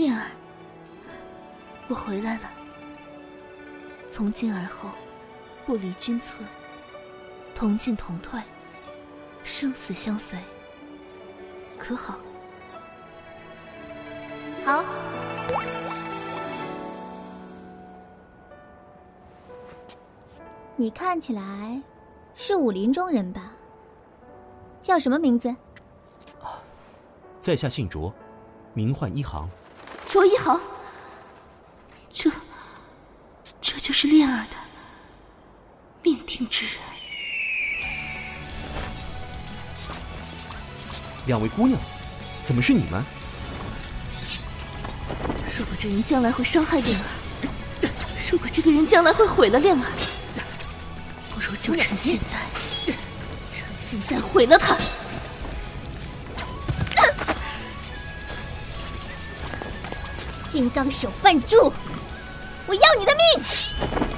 恋儿，我回来了。从今而后，不离君侧，同进同退，生死相随，可好？好。你看起来是武林中人吧？叫什么名字？在下姓卓，名唤一行。卓一航，这这就是恋儿的命定之人。两位姑娘，怎么是你们？如果这人将来会伤害恋儿，如果这个人将来会毁了恋儿，不如就趁现在，趁现在毁了他。金刚手范住，我要你的命！